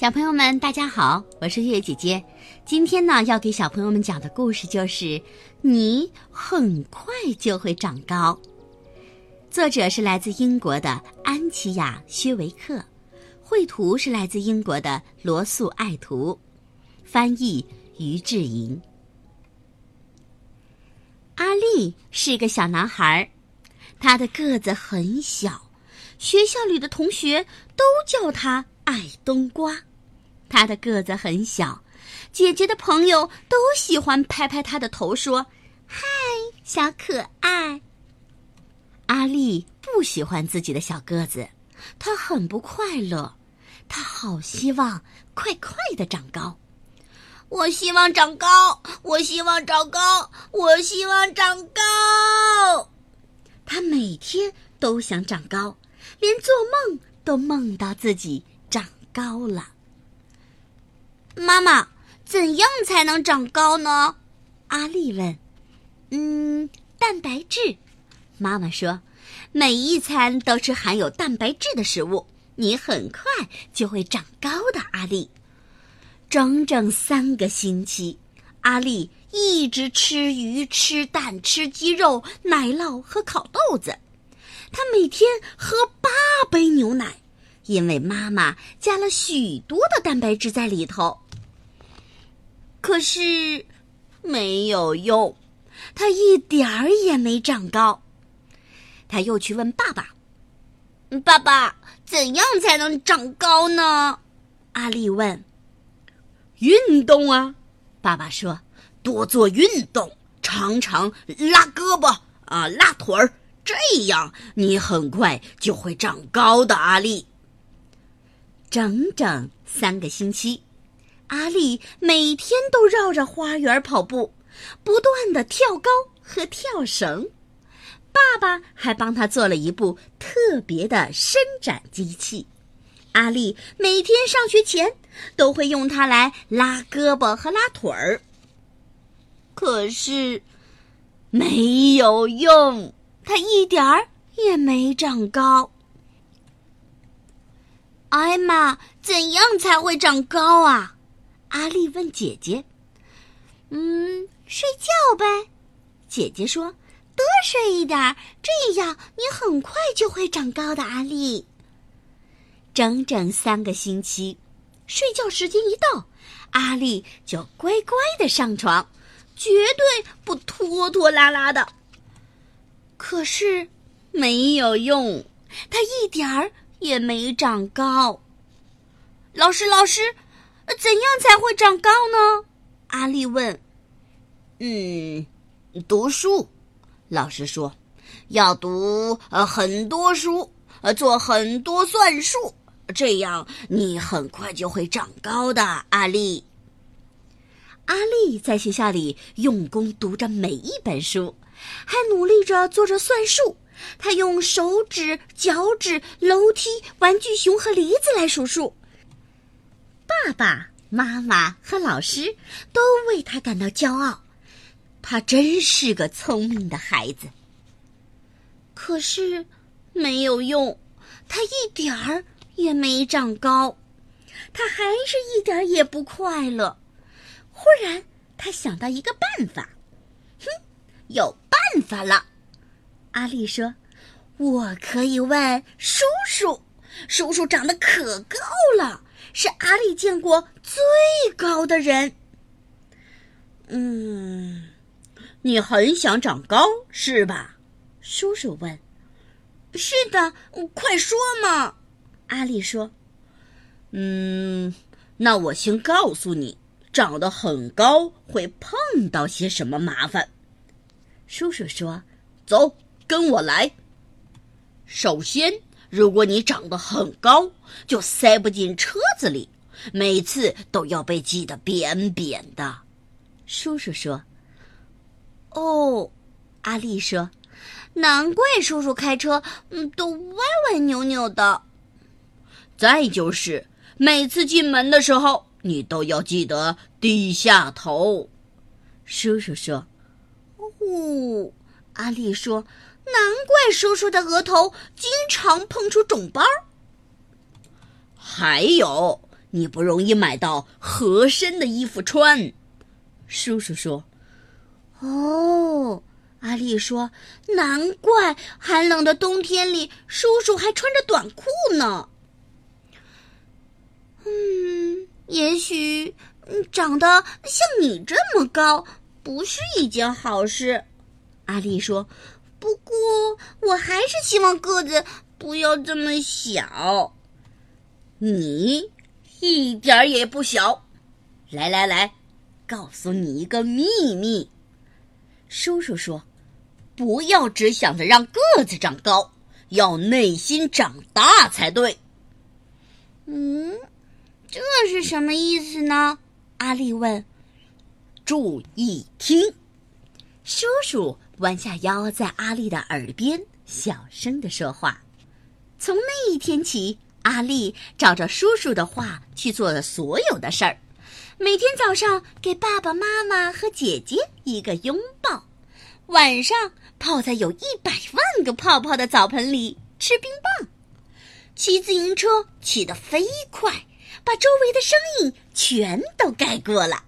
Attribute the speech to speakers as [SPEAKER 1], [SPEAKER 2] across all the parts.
[SPEAKER 1] 小朋友们，大家好，我是月月姐姐。今天呢，要给小朋友们讲的故事就是《你很快就会长高》。作者是来自英国的安琪亚·薛维克，绘图是来自英国的罗素·爱图，翻译于志莹。阿丽是个小男孩，他的个子很小，学校里的同学都叫他矮冬瓜。他的个子很小，姐姐的朋友都喜欢拍拍他的头，说：“嗨，小可爱。”阿丽不喜欢自己的小个子，她很不快乐，她好希望快快的长高。
[SPEAKER 2] 我希望长高，我希望长高，我希望长高。
[SPEAKER 1] 他每天都想长高，连做梦都梦到自己长高了。
[SPEAKER 2] 妈妈，怎样才能长高呢？
[SPEAKER 1] 阿丽问。嗯，蛋白质。妈妈说，每一餐都吃含有蛋白质的食物，你很快就会长高的。阿丽。整整三个星期，阿丽一直吃鱼、吃蛋、吃鸡肉、奶酪和烤豆子。她每天喝八杯牛奶，因为妈妈加了许多的蛋白质在里头。可是，没有用，他一点儿也没长高。他又去问爸爸：“
[SPEAKER 2] 爸爸，怎样才能长高呢？”
[SPEAKER 1] 阿丽问。
[SPEAKER 3] 运动啊，爸爸说，多做运动，常常拉胳膊啊，拉腿儿，这样你很快就会长高的。阿丽，
[SPEAKER 1] 整整三个星期，阿丽每天都绕着花园跑步，不断的跳高和跳绳。爸爸还帮他做了一部特别的伸展机器。阿丽每天上学前都会用它来拉胳膊和拉腿儿，可是没有用，他一点儿也没长高。
[SPEAKER 2] 艾玛，怎样才会长高啊？
[SPEAKER 1] 阿丽问姐姐。嗯，睡觉呗。姐姐说：“多睡一点，这样你很快就会长高的。”阿丽。整整三个星期，睡觉时间一到，阿丽就乖乖的上床，绝对不拖拖拉拉的。可是没有用，她一点儿也没长高。
[SPEAKER 2] 老师，老师，怎样才会长高呢？阿丽问。
[SPEAKER 3] 嗯，读书。老师说，要读呃很多书，呃做很多算术。这样，你很快就会长高的，阿丽。
[SPEAKER 1] 阿丽在学校里用功读着每一本书，还努力着做着算术。他用手指、脚趾、楼梯、玩具熊和梨子来数数。爸爸妈妈和老师都为他感到骄傲，他真是个聪明的孩子。可是，没有用，他一点儿。也没长高，他还是一点儿也不快乐。忽然，他想到一个办法，哼，有办法了！阿丽说：“我可以问叔叔，叔叔长得可高了，是阿丽见过最高的人。”
[SPEAKER 3] 嗯，你很想长高是吧？
[SPEAKER 1] 叔叔问。
[SPEAKER 2] “是的，快说嘛。”
[SPEAKER 1] 阿丽说：“
[SPEAKER 3] 嗯，那我先告诉你，长得很高会碰到些什么麻烦。”
[SPEAKER 1] 叔叔说：“
[SPEAKER 3] 走，跟我来。首先，如果你长得很高，就塞不进车子里，每次都要被挤得扁扁的。”
[SPEAKER 1] 叔叔说：“哦。”阿丽说：“难怪叔叔开车，嗯，都歪歪扭扭的。”
[SPEAKER 3] 再就是，每次进门的时候，你都要记得低下头。
[SPEAKER 1] 叔叔说：“哦。”阿丽说：“难怪叔叔的额头经常碰出肿包。”
[SPEAKER 3] 还有，你不容易买到合身的衣服穿。叔叔说：“
[SPEAKER 1] 哦。”阿丽说：“难怪寒冷的冬天里，叔叔还穿着短裤呢。”嗯，也许长得像你这么高不是一件好事。阿丽说：“不过我还是希望个子不要这么小。
[SPEAKER 3] 你一点儿也不小。来来来，告诉你一个秘密。”叔叔说。不要只想着让个子长高，要内心长大才对。
[SPEAKER 1] 嗯，这是什么意思呢？阿丽问。
[SPEAKER 3] 注意听，叔叔弯下腰，在阿丽的耳边小声的说话。从那一天起，阿丽照着叔叔的话去做了所有的事儿。每天早上给爸爸妈妈和姐姐一个拥抱。晚上泡在有一百万个泡泡的澡盆里吃冰棒，骑自行车骑得飞快，把周围的声音全都盖过了。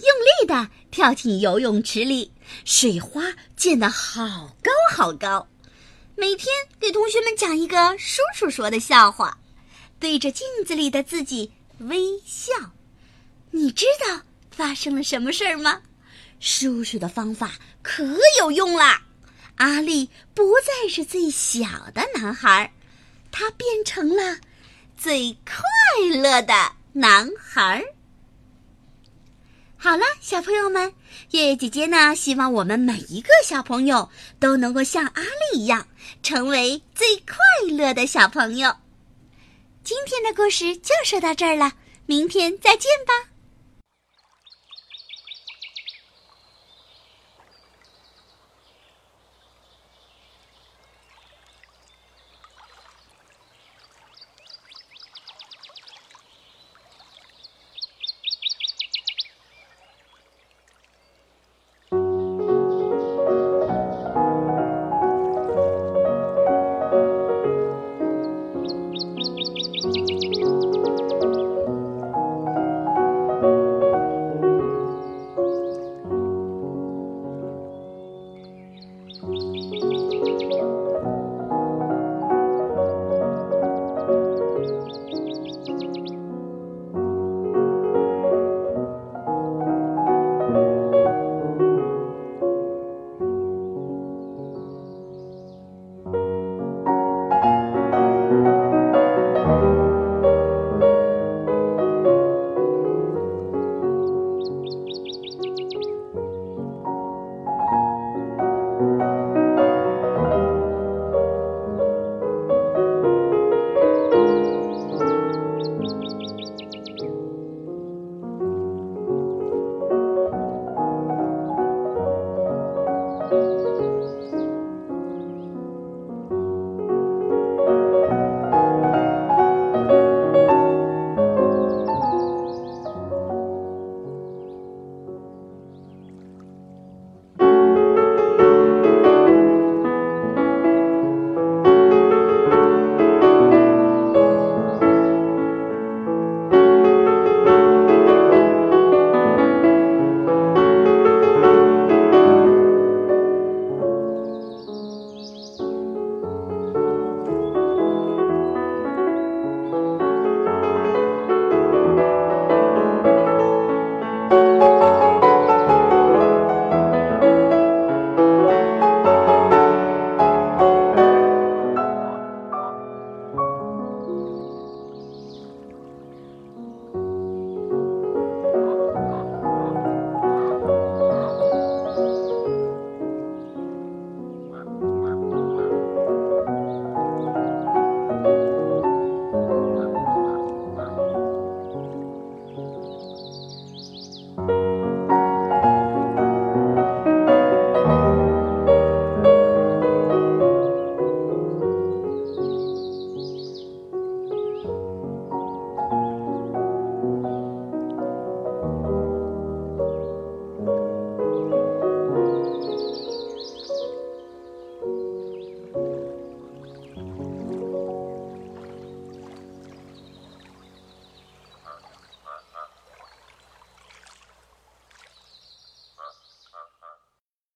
[SPEAKER 3] 用力的跳进游泳池里，水花溅得好高好高。每天给同学们讲一个叔叔说的笑话，对着镜子里的自己微笑。你知道发生了什么事儿吗？叔叔的方法可有用啦！阿力不再是最小的男孩，他变成了最快乐的男孩。好了，小朋友们，月月姐姐呢，希望我们每一个小朋友都能够像阿丽一样，成为最快乐的小朋友。今天的故事就说到这儿了，明天再见吧。